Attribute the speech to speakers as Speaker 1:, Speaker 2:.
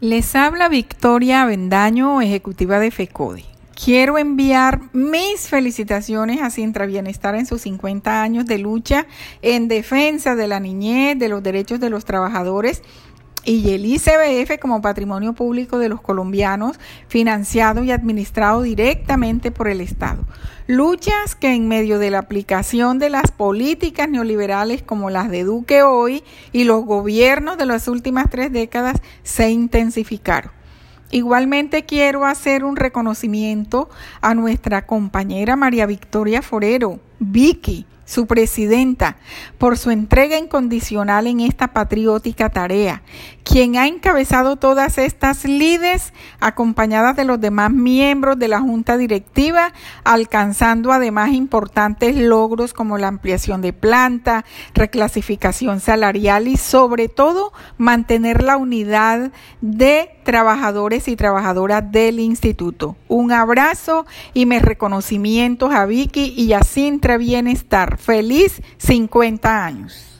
Speaker 1: Les habla Victoria Avendaño, ejecutiva de FECODE. Quiero enviar mis felicitaciones a Sintra Bienestar en sus 50 años de lucha en defensa de la niñez, de los derechos de los trabajadores y el ICBF como patrimonio público de los colombianos, financiado y administrado directamente por el Estado. Luchas que en medio de la aplicación de las políticas neoliberales como las de Duque hoy y los gobiernos de las últimas tres décadas se intensificaron. Igualmente quiero hacer un reconocimiento a nuestra compañera María Victoria Forero, Vicky, su presidenta, por su entrega incondicional en esta patriótica tarea, quien ha encabezado todas estas líderes acompañadas de los demás miembros de la Junta Directiva, alcanzando además importantes logros como la ampliación de planta, reclasificación salarial y sobre todo mantener la unidad de trabajadores y trabajadoras del instituto. Un abrazo y mis reconocimientos a Vicky y a Sintra Bienestar. Feliz 50 años.